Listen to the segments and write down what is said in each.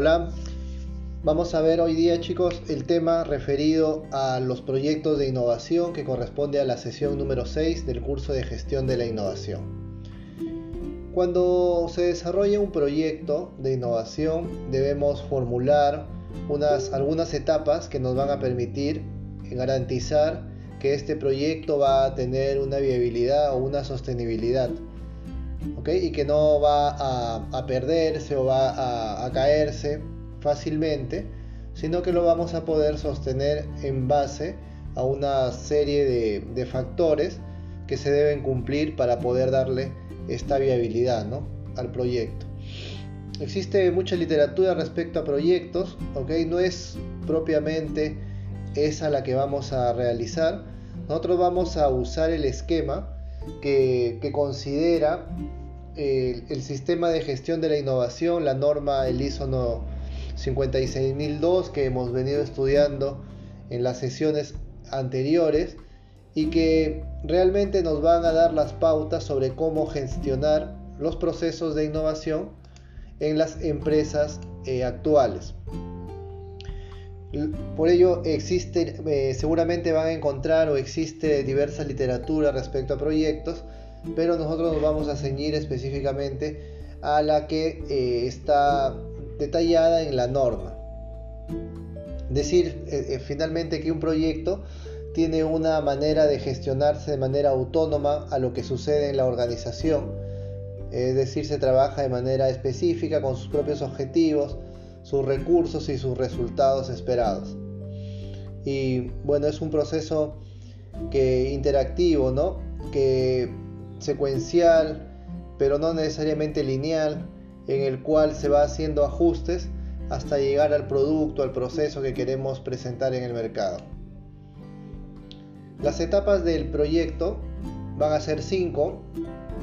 Hola, vamos a ver hoy día chicos el tema referido a los proyectos de innovación que corresponde a la sesión número 6 del curso de gestión de la innovación. Cuando se desarrolla un proyecto de innovación debemos formular unas, algunas etapas que nos van a permitir garantizar que este proyecto va a tener una viabilidad o una sostenibilidad y que no va a, perderse o va a, caerse fácilmente, sino que lo vamos a poder sostener en base a una serie de, factores que se deben cumplir para poder darle esta viabilidad al proyecto. Existe mucha literatura respecto a proyectos, no es propiamente esa la que vamos a realizar. Nosotros vamos a usar el esquema que, considera el, sistema de gestión de la innovación, la norma, el ISO 56002 que hemos venido estudiando en las sesiones anteriores y que realmente nos van a dar las pautas sobre cómo gestionar los procesos de innovación en las empresas eh, actuales. Por ello existe, eh, seguramente van a encontrar o existe diversa literatura respecto a proyectos, pero nosotros nos vamos a ceñir específicamente a la que eh, está detallada en la norma. Decir eh, finalmente que un proyecto tiene una manera de gestionarse de manera autónoma a lo que sucede en la organización, es decir, se trabaja de manera específica con sus propios objetivos, sus recursos y sus resultados esperados. Y bueno, es un proceso que interactivo, ¿no? Que secuencial, pero no necesariamente lineal, en el cual se va haciendo ajustes hasta llegar al producto, al proceso que queremos presentar en el mercado. Las etapas del proyecto van a ser cinco,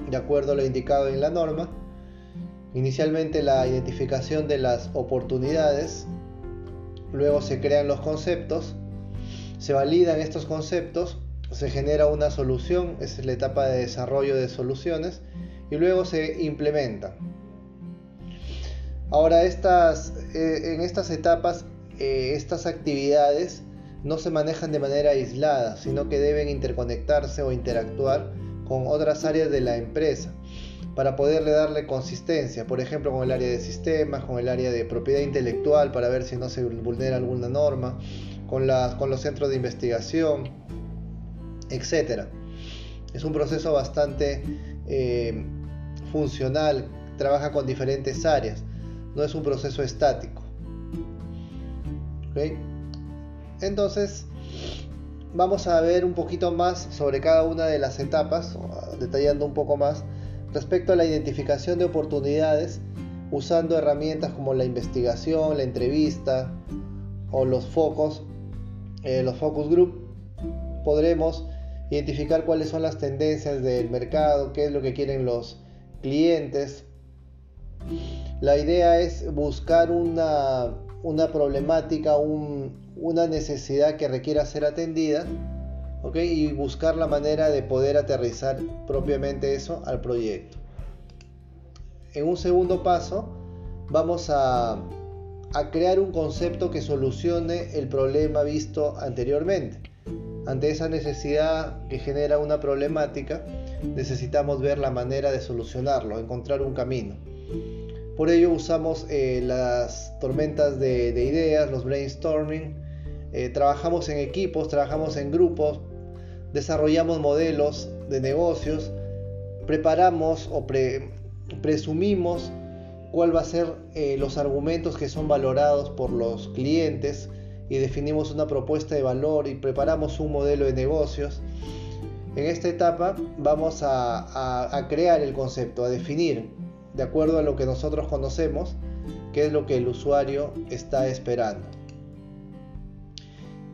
de acuerdo a lo indicado en la norma, Inicialmente la identificación de las oportunidades, luego se crean los conceptos, se validan estos conceptos, se genera una solución, esa es la etapa de desarrollo de soluciones, y luego se implementa. Ahora, estas, eh, en estas etapas, eh, estas actividades no se manejan de manera aislada, sino que deben interconectarse o interactuar con otras áreas de la empresa para poderle darle consistencia, por ejemplo con el área de sistemas, con el área de propiedad intelectual para ver si no se vulnera alguna norma, con, con los centros de investigación, etc. Es un proceso bastante eh, funcional, trabaja con diferentes áreas, no es un proceso estático. Entonces, vamos a ver un poquito más sobre cada una de las etapas, detallando un poco más respecto a la identificación de oportunidades usando herramientas como la investigación, la entrevista o los focos, eh, los focus group, podremos identificar cuáles son las tendencias del mercado, qué es lo que quieren los clientes. La idea es buscar una, problemática, una necesidad que requiera ser atendida y buscar la manera de poder aterrizar propiamente eso al proyecto. En un segundo paso, vamos a, a crear un concepto que solucione el problema visto anteriormente. Ante esa necesidad que genera una problemática, necesitamos ver la manera de solucionarlo, encontrar un camino. Por ello usamos eh, las tormentas de, ideas, los brainstorming, eh, trabajamos en equipos, trabajamos en grupos, desarrollamos modelos de negocios, preparamos o presumimos cuál va a ser eh, los argumentos que son valorados por los clientes y definimos una propuesta de valor y preparamos un modelo de negocios. En esta etapa vamos a crear el concepto, a definir de acuerdo a lo que nosotros conocemos, qué es lo que el usuario está esperando.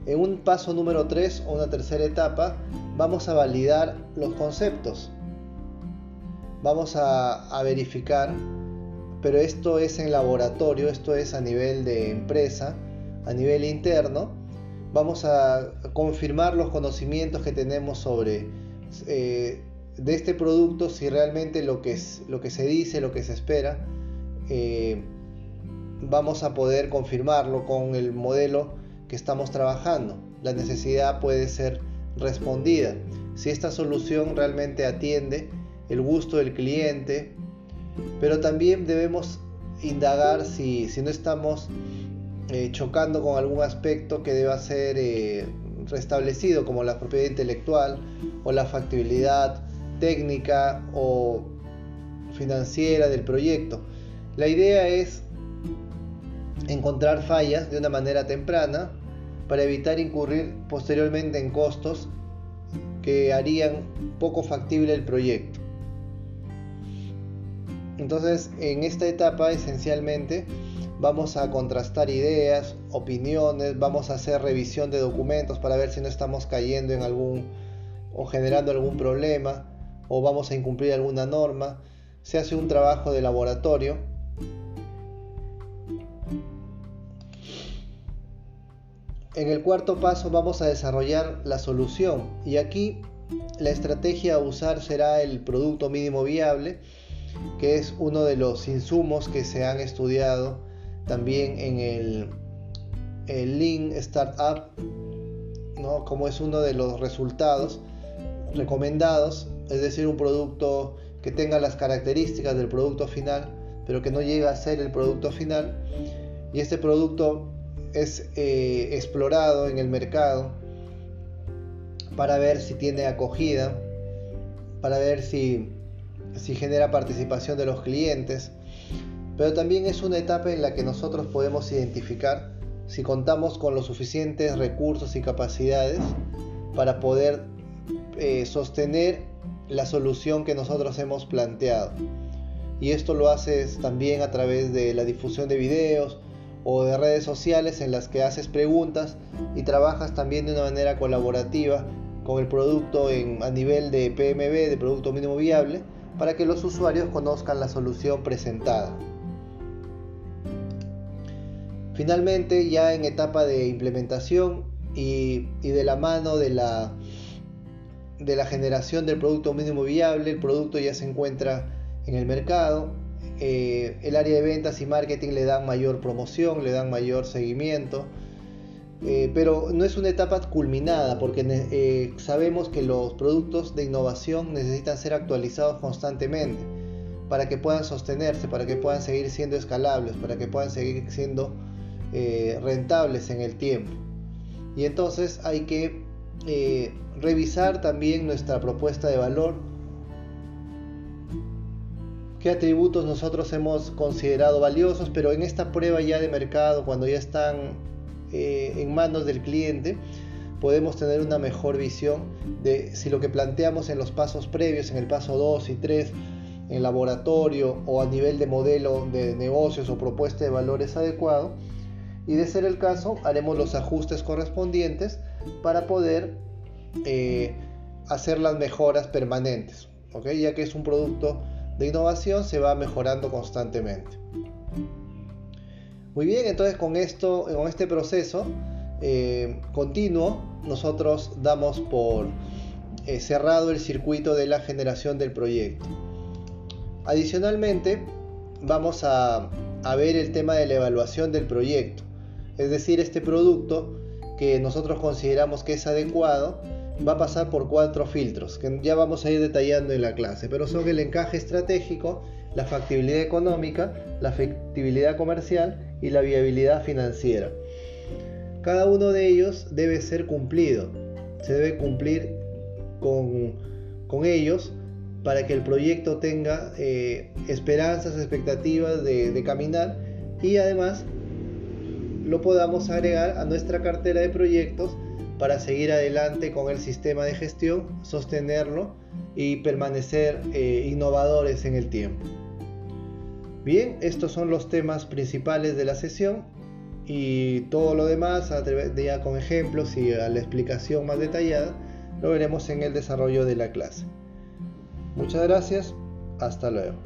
En un paso número 3 o una tercera etapa vamos a validar los conceptos. Vamos a, verificar, pero esto es en laboratorio, esto es a nivel de empresa, a nivel interno. Vamos a confirmar los conocimientos que tenemos sobre eh, de este producto, si realmente lo que, es, lo que se dice, lo que se espera, eh, vamos a poder confirmarlo con el modelo que estamos trabajando. La necesidad puede ser respondida. Si esta solución realmente atiende el gusto del cliente, pero también debemos indagar si, no estamos eh, chocando con algún aspecto que deba ser eh, restablecido, como la propiedad intelectual o la factibilidad técnica o financiera del proyecto. La idea es encontrar fallas de una manera temprana para evitar incurrir posteriormente en costos que harían poco factible el proyecto. Entonces, en esta etapa esencialmente vamos a contrastar ideas, opiniones, vamos a hacer revisión de documentos para ver si no estamos cayendo en algún o generando algún problema o vamos a incumplir alguna norma. Se hace un trabajo de laboratorio. En el cuarto paso vamos a desarrollar la solución y aquí la estrategia a usar será el producto mínimo viable que es uno de los insumos que se han estudiado también en el, el Lean Startup, ¿no? como es uno de los resultados recomendados, es decir, un producto que tenga las características del producto final, pero que no llegue a ser el producto final. Y este producto es eh, explorado en el mercado para ver si tiene acogida, para ver si si genera participación de los clientes, pero también es una etapa en la que nosotros podemos identificar si contamos con los suficientes recursos y capacidades para poder eh, sostener la solución que nosotros hemos planteado. Y esto lo haces también a través de la difusión de videos o de redes sociales en las que haces preguntas y trabajas también de una manera colaborativa con el producto en, a nivel de PMB, de Producto Mínimo Viable, para que los usuarios conozcan la solución presentada. Finalmente, ya en etapa de implementación y, de la mano de la, de la generación del producto mínimo viable, el producto ya se encuentra en el mercado, eh, el área de ventas y marketing le dan mayor promoción, le dan mayor seguimiento, eh, pero no es una etapa culminada porque eh, sabemos que los productos de innovación necesitan ser actualizados constantemente para que puedan sostenerse, para que puedan seguir siendo escalables, para que puedan seguir siendo rentables en el tiempo. Y entonces hay que revisar también nuestra propuesta de valor, qué atributos nosotros hemos considerado valiosos, pero en esta prueba ya de mercado, cuando ya están eh, en manos del cliente, podemos tener una mejor visión de si lo que planteamos en los pasos previos, en el paso 2 y 3, en laboratorio o a nivel de modelo de negocios o propuesta de valores adecuado. Y de ser el caso, haremos los ajustes correspondientes para poder eh, hacer las mejoras permanentes. Ya que es un producto de innovación, se va mejorando constantemente. Muy bien, entonces con esto, con este proceso eh, continuo, nosotros damos por eh, cerrado el circuito de la generación del proyecto. Adicionalmente, vamos a, a ver el tema de la evaluación del proyecto, es decir, este producto que nosotros consideramos que es adecuado va a pasar por cuatro filtros que ya vamos a ir detallando en la clase, pero son el encaje estratégico, la factibilidad económica, la factibilidad comercial y la viabilidad financiera. Cada uno de ellos debe ser cumplido, se debe cumplir con, ellos para que el proyecto tenga eh, esperanzas, expectativas de, de caminar y además lo podamos agregar a nuestra cartera de proyectos para seguir adelante con el sistema de gestión, sostenerlo y permanecer eh, innovadores en el tiempo. Bien, estos son los temas principales de la sesión y todo lo demás, ya con ejemplos y a la explicación más detallada, lo veremos en el desarrollo de la clase. Muchas gracias, hasta luego.